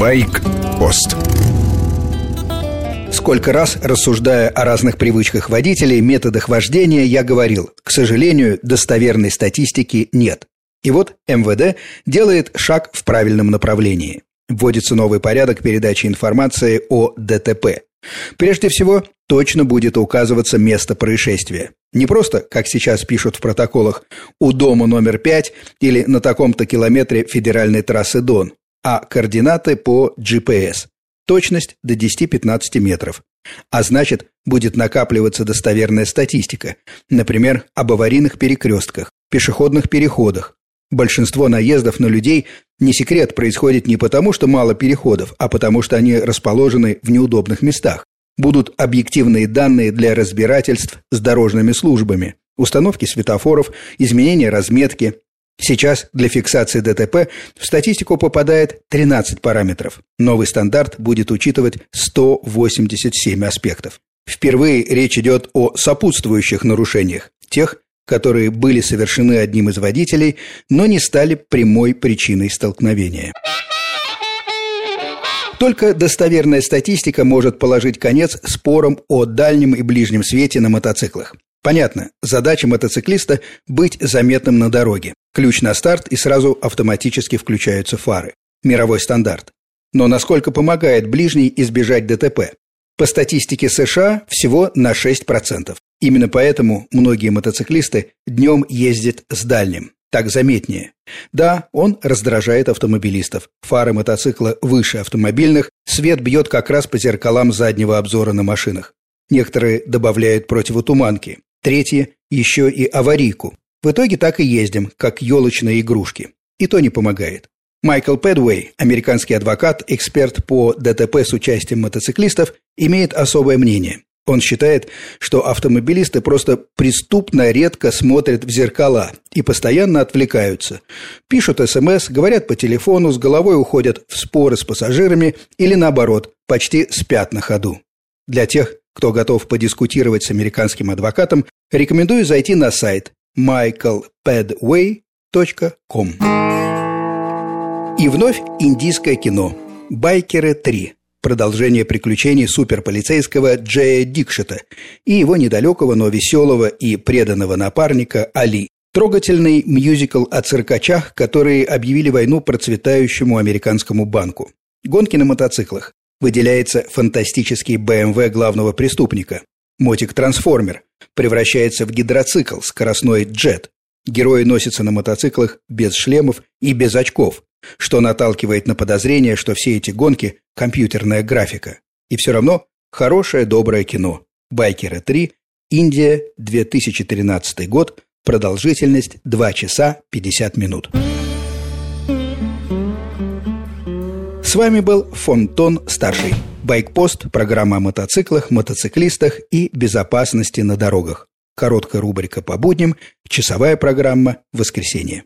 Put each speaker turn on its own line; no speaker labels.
Байк-пост
Сколько раз, рассуждая о разных привычках водителей, методах вождения, я говорил, к сожалению, достоверной статистики нет. И вот МВД делает шаг в правильном направлении. Вводится новый порядок передачи информации о ДТП. Прежде всего, точно будет указываться место происшествия. Не просто, как сейчас пишут в протоколах, у дома номер 5 или на таком-то километре федеральной трассы Дон, а координаты по GPS. Точность до 10-15 метров. А значит, будет накапливаться достоверная статистика, например, об аварийных перекрестках, пешеходных переходах. Большинство наездов на людей, не секрет, происходит не потому, что мало переходов, а потому, что они расположены в неудобных местах. Будут объективные данные для разбирательств с дорожными службами, установки светофоров, изменения разметки, Сейчас для фиксации ДТП в статистику попадает 13 параметров. Новый стандарт будет учитывать 187 аспектов. Впервые речь идет о сопутствующих нарушениях, тех, которые были совершены одним из водителей, но не стали прямой причиной столкновения. Только достоверная статистика может положить конец спорам о дальнем и ближнем свете на мотоциклах. Понятно, задача мотоциклиста – быть заметным на дороге. Ключ на старт и сразу автоматически включаются фары. Мировой стандарт. Но насколько помогает ближний избежать ДТП? По статистике США всего на 6%. Именно поэтому многие мотоциклисты днем ездят с дальним. Так заметнее. Да, он раздражает автомобилистов. Фары мотоцикла выше автомобильных, свет бьет как раз по зеркалам заднего обзора на машинах. Некоторые добавляют противотуманки. Третье – еще и аварийку. В итоге так и ездим, как елочные игрушки. И то не помогает. Майкл Пэдуэй, американский адвокат, эксперт по ДТП с участием мотоциклистов, имеет особое мнение. Он считает, что автомобилисты просто преступно редко смотрят в зеркала и постоянно отвлекаются. Пишут СМС, говорят по телефону, с головой уходят в споры с пассажирами или наоборот, почти спят на ходу. Для тех, кто готов подискутировать с американским адвокатом, рекомендую зайти на сайт michaelpadway.com. И вновь индийское кино «Байкеры 3» продолжение приключений суперполицейского Джея Дикшета и его недалекого, но веселого и преданного напарника Али. Трогательный мюзикл о циркачах, которые объявили войну процветающему американскому банку. Гонки на мотоциклах выделяется фантастический БМВ главного преступника. Мотик-трансформер превращается в гидроцикл, скоростной джет. Герои носятся на мотоциклах без шлемов и без очков, что наталкивает на подозрение, что все эти гонки – компьютерная графика. И все равно хорошее, доброе кино. «Байкеры 3», Индия, 2013 год, продолжительность 2 часа 50 минут. С вами был Фонтон Старший. Байкпост – программа о мотоциклах, мотоциклистах и безопасности на дорогах. Короткая рубрика по будням, часовая программа «Воскресенье».